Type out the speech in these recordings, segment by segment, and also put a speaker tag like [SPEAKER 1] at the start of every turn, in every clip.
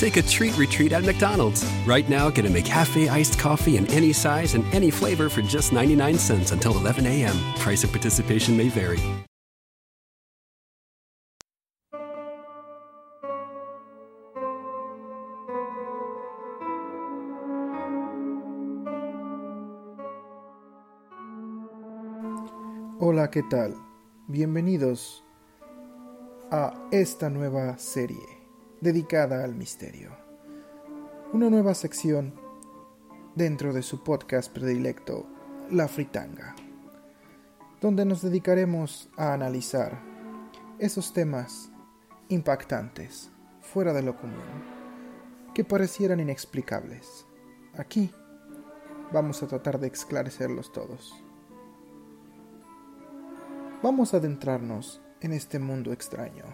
[SPEAKER 1] Take a treat retreat at McDonald's. Right now, get a McCafe iced coffee in any size and any flavor for just 99 cents until 11 a.m. Price of participation may vary.
[SPEAKER 2] Hola, ¿qué tal? Bienvenidos a esta nueva serie dedicada al misterio. Una nueva sección dentro de su podcast predilecto, La Fritanga, donde nos dedicaremos a analizar esos temas impactantes, fuera de lo común, que parecieran inexplicables. Aquí vamos a tratar de esclarecerlos todos. Vamos a adentrarnos en este mundo extraño,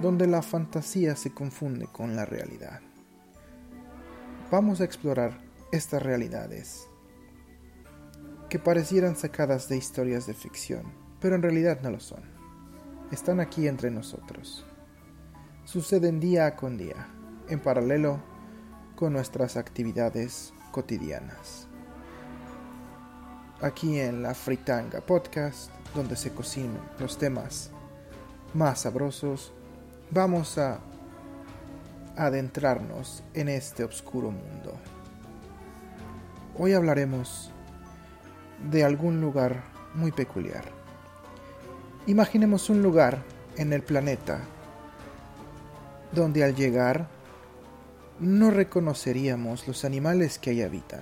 [SPEAKER 2] donde la fantasía se confunde con la realidad. Vamos a explorar estas realidades que parecieran sacadas de historias de ficción, pero en realidad no lo son. Están aquí entre nosotros. Suceden día con día, en paralelo con nuestras actividades cotidianas aquí en la Fritanga Podcast, donde se cocinan los temas más sabrosos, vamos a adentrarnos en este oscuro mundo. Hoy hablaremos de algún lugar muy peculiar. Imaginemos un lugar en el planeta donde al llegar no reconoceríamos los animales que ahí habitan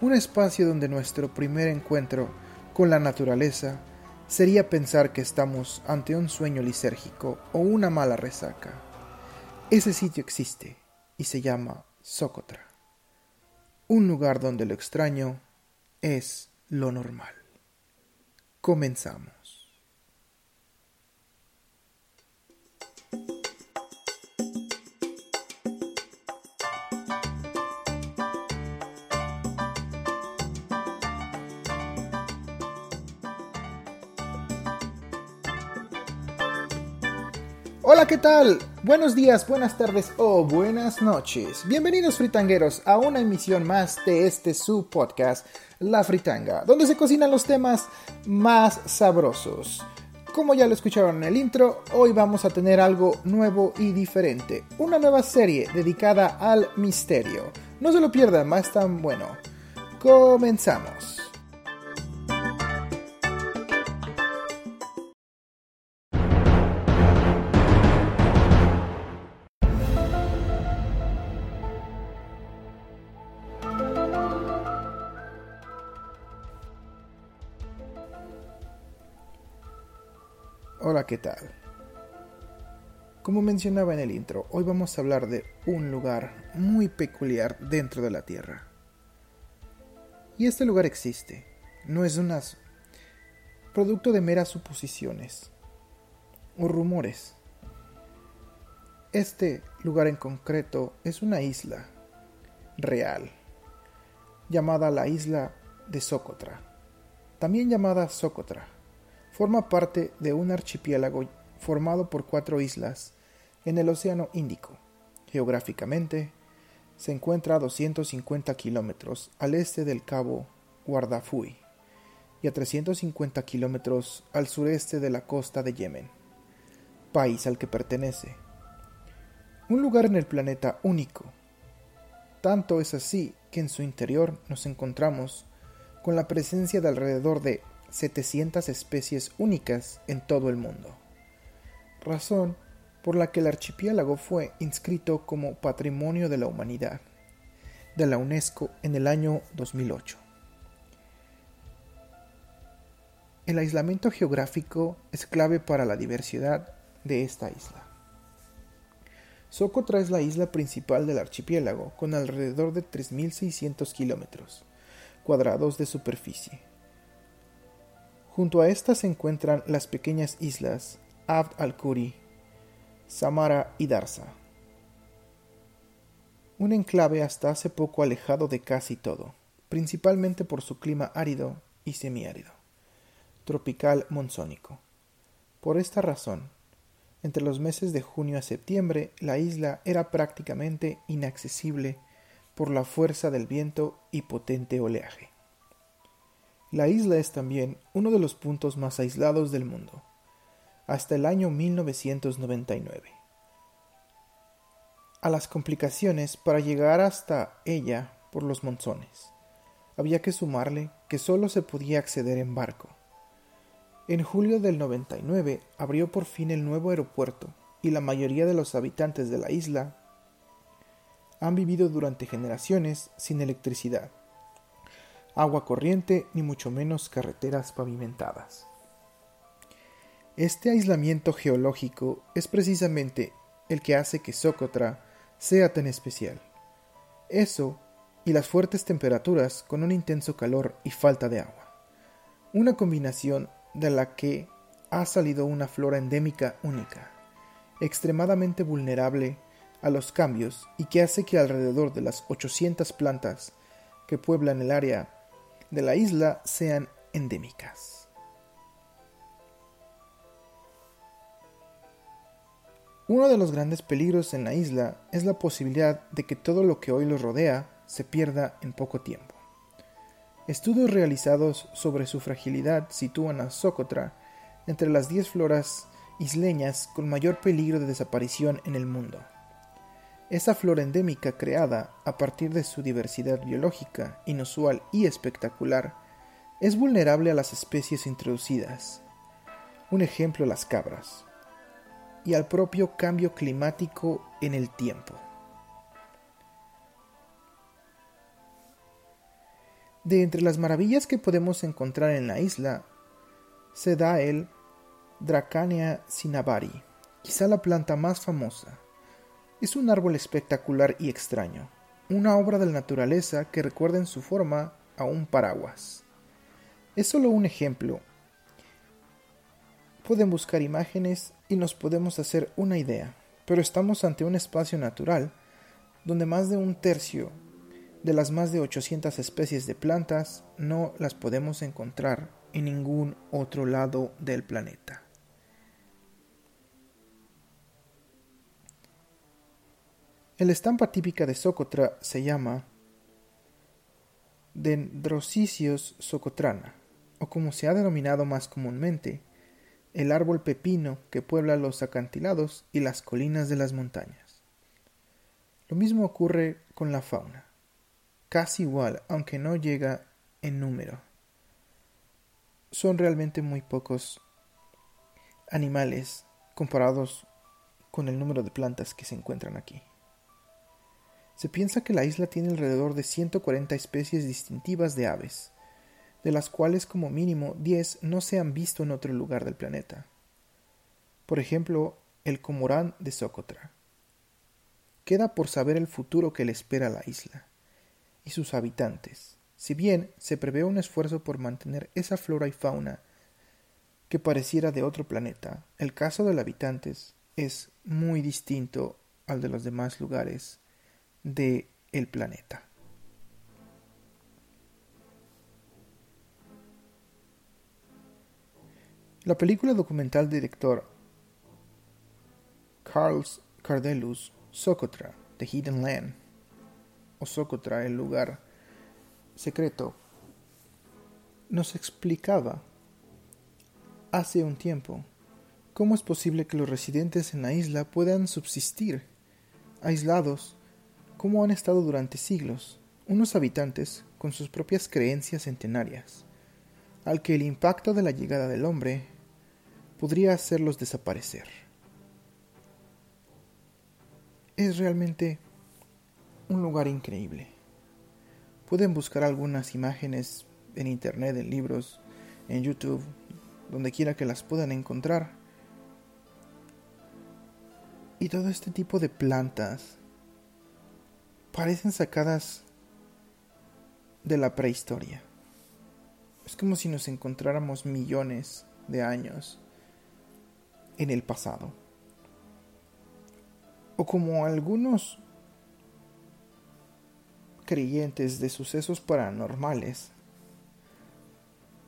[SPEAKER 2] un espacio donde nuestro primer encuentro con la naturaleza sería pensar que estamos ante un sueño lisérgico o una mala resaca. Ese sitio existe y se llama Socotra, un lugar donde lo extraño es lo normal. Comenzamos. ¿Qué tal? Buenos días, buenas tardes o buenas noches. Bienvenidos fritangueros a una emisión más de este su podcast, La Fritanga, donde se cocinan los temas más sabrosos. Como ya lo escucharon en el intro, hoy vamos a tener algo nuevo y diferente, una nueva serie dedicada al misterio. No se lo pierdan, más tan bueno. Comenzamos. Hola, ¿qué tal? Como mencionaba en el intro, hoy vamos a hablar de un lugar muy peculiar dentro de la Tierra. Y este lugar existe, no es un producto de meras suposiciones o rumores. Este lugar en concreto es una isla real, llamada la isla de Socotra, también llamada Socotra forma parte de un archipiélago formado por cuatro islas en el Océano Índico. Geográficamente, se encuentra a 250 kilómetros al este del cabo Guardafui y a 350 kilómetros al sureste de la costa de Yemen, país al que pertenece. Un lugar en el planeta único. Tanto es así que en su interior nos encontramos con la presencia de alrededor de 700 especies únicas en todo el mundo, razón por la que el archipiélago fue inscrito como Patrimonio de la Humanidad de la UNESCO en el año 2008. El aislamiento geográfico es clave para la diversidad de esta isla. Socotra es la isla principal del archipiélago, con alrededor de 3.600 kilómetros cuadrados de superficie Junto a estas se encuentran las pequeñas islas Abd al-Kuri, Samara y Darsa. Un enclave hasta hace poco alejado de casi todo, principalmente por su clima árido y semiárido, tropical monzónico. Por esta razón, entre los meses de junio a septiembre la isla era prácticamente inaccesible por la fuerza del viento y potente oleaje. La isla es también uno de los puntos más aislados del mundo, hasta el año 1999. A las complicaciones para llegar hasta ella por los monzones, había que sumarle que solo se podía acceder en barco, en julio del 99 abrió por fin el nuevo aeropuerto y la mayoría de los habitantes de la isla han vivido durante generaciones sin electricidad, agua corriente ni mucho menos carreteras pavimentadas. Este aislamiento geológico es precisamente el que hace que Socotra sea tan especial. Eso y las fuertes temperaturas con un intenso calor y falta de agua. Una combinación de la que ha salido una flora endémica única, extremadamente vulnerable a los cambios y que hace que alrededor de las 800 plantas que pueblan el área de la isla sean endémicas. Uno de los grandes peligros en la isla es la posibilidad de que todo lo que hoy los rodea se pierda en poco tiempo. Estudios realizados sobre su fragilidad sitúan a Socotra entre las 10 floras isleñas con mayor peligro de desaparición en el mundo. Esa flora endémica creada a partir de su diversidad biológica inusual y espectacular es vulnerable a las especies introducidas, un ejemplo las cabras, y al propio cambio climático en el tiempo. De entre las maravillas que podemos encontrar en la isla, se da el Dracania cinnabari, quizá la planta más famosa. Es un árbol espectacular y extraño, una obra de la naturaleza que recuerda en su forma a un paraguas. Es solo un ejemplo. Pueden buscar imágenes y nos podemos hacer una idea, pero estamos ante un espacio natural donde más de un tercio de las más de 800 especies de plantas no las podemos encontrar en ningún otro lado del planeta. La estampa típica de Socotra se llama Dendrocicios socotrana, o como se ha denominado más comúnmente, el árbol pepino que puebla los acantilados y las colinas de las montañas. Lo mismo ocurre con la fauna casi igual, aunque no llega en número. Son realmente muy pocos animales comparados con el número de plantas que se encuentran aquí. Se piensa que la isla tiene alrededor de 140 especies distintivas de aves, de las cuales como mínimo 10 no se han visto en otro lugar del planeta. Por ejemplo, el comorán de Socotra. Queda por saber el futuro que le espera a la isla y sus habitantes, si bien se prevé un esfuerzo por mantener esa flora y fauna que pareciera de otro planeta, el caso de los habitantes es muy distinto al de los demás lugares de el planeta. La película documental director Carlos Cardelus Socotra, The Hidden Land, o Socotra, el lugar secreto, nos explicaba hace un tiempo cómo es posible que los residentes en la isla puedan subsistir aislados como han estado durante siglos, unos habitantes con sus propias creencias centenarias, al que el impacto de la llegada del hombre podría hacerlos desaparecer. Es realmente un lugar increíble. Pueden buscar algunas imágenes en internet, en libros, en YouTube, donde quiera que las puedan encontrar. Y todo este tipo de plantas parecen sacadas de la prehistoria. Es como si nos encontráramos millones de años en el pasado. O como algunos creyentes de sucesos paranormales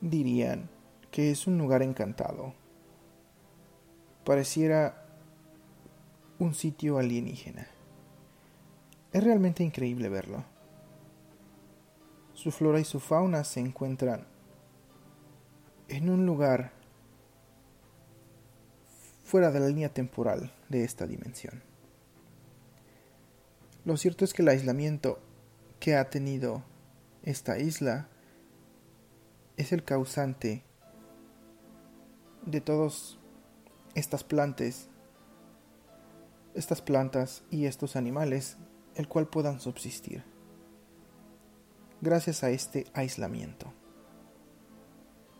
[SPEAKER 2] dirían que es un lugar encantado. Pareciera un sitio alienígena. Es realmente increíble verlo. Su flora y su fauna se encuentran en un lugar fuera de la línea temporal de esta dimensión. Lo cierto es que el aislamiento que ha tenido esta isla es el causante de todas estas plantas, estas plantas y estos animales, el cual puedan subsistir gracias a este aislamiento.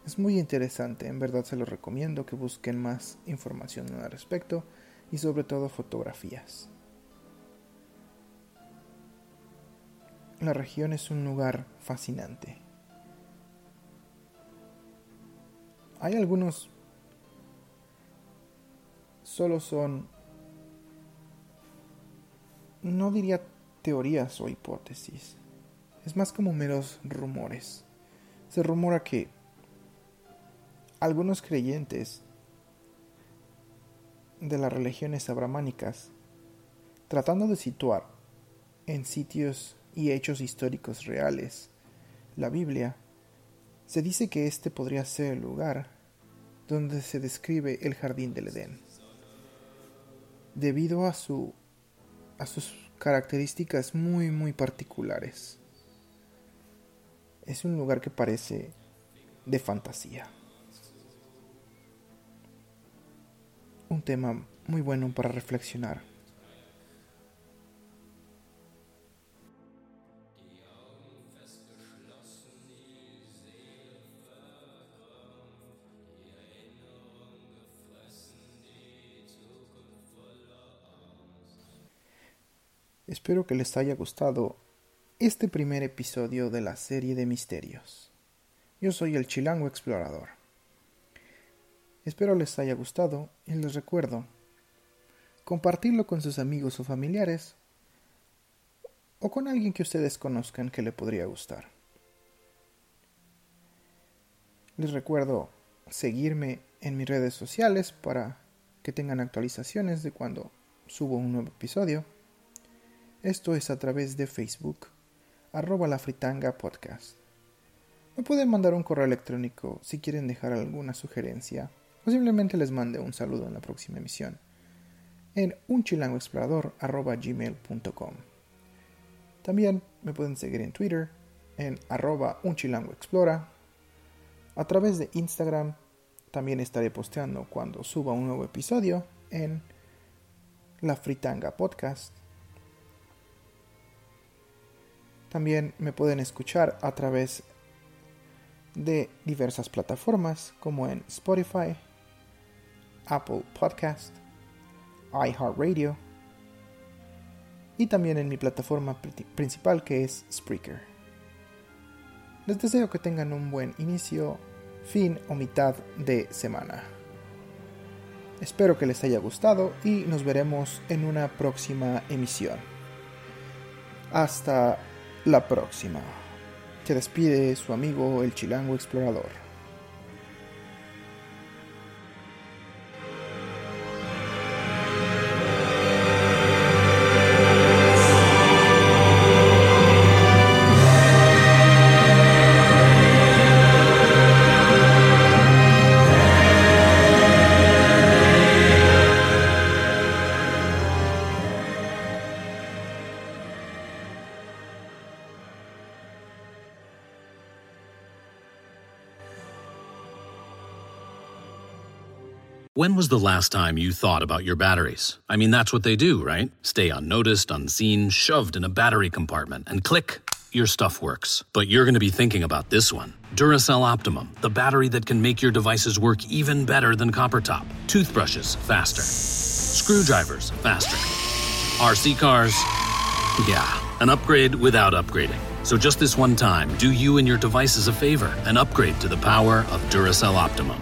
[SPEAKER 2] Es muy interesante, en verdad se lo recomiendo que busquen más información al respecto y sobre todo fotografías. La región es un lugar fascinante. Hay algunos solo son no diría teorías o hipótesis es más como meros rumores. Se rumora que algunos creyentes de las religiones abramánicas, tratando de situar en sitios y hechos históricos reales la Biblia, se dice que este podría ser el lugar donde se describe el jardín del Edén. Debido a su a sus características muy muy particulares. Es un lugar que parece de fantasía. Un tema muy bueno para reflexionar. Espero que les haya gustado este primer episodio de la serie de misterios. Yo soy el Chilango Explorador. Espero les haya gustado y les recuerdo compartirlo con sus amigos o familiares o con alguien que ustedes conozcan que le podría gustar. Les recuerdo seguirme en mis redes sociales para que tengan actualizaciones de cuando subo un nuevo episodio. Esto es a través de Facebook, arroba la fritanga podcast. Me pueden mandar un correo electrónico si quieren dejar alguna sugerencia o simplemente les mande un saludo en la próxima emisión en unchilangoexplorador.gmail.com También me pueden seguir en Twitter en arroba unchilangoexplora. A través de Instagram también estaré posteando cuando suba un nuevo episodio en La Fritanga Podcast. También me pueden escuchar a través de diversas plataformas como en Spotify, Apple Podcast, iHeartRadio y también en mi plataforma principal que es Spreaker. Les deseo que tengan un buen inicio, fin o mitad de semana. Espero que les haya gustado y nos veremos en una próxima emisión. Hasta la próxima. Se despide su amigo el Chilango Explorador.
[SPEAKER 3] When was the last time you thought about your batteries? I mean, that's what they do, right? Stay unnoticed, unseen, shoved in a battery compartment, and click, your stuff works. But you're going to be thinking about this one Duracell Optimum, the battery that can make your devices work even better than copper top. Toothbrushes, faster. Screwdrivers, faster. RC cars, yeah, an upgrade without upgrading. So just this one time, do you and your devices a favor and upgrade to the power of Duracell Optimum.